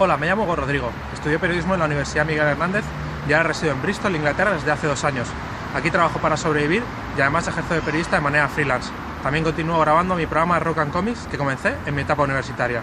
Hola, me llamo Rodrigo. Estudié periodismo en la Universidad Miguel Hernández y ahora resido en Bristol, Inglaterra, desde hace dos años. Aquí trabajo para sobrevivir y además ejerzo de periodista de manera freelance. También continúo grabando mi programa Rock and Comics que comencé en mi etapa universitaria.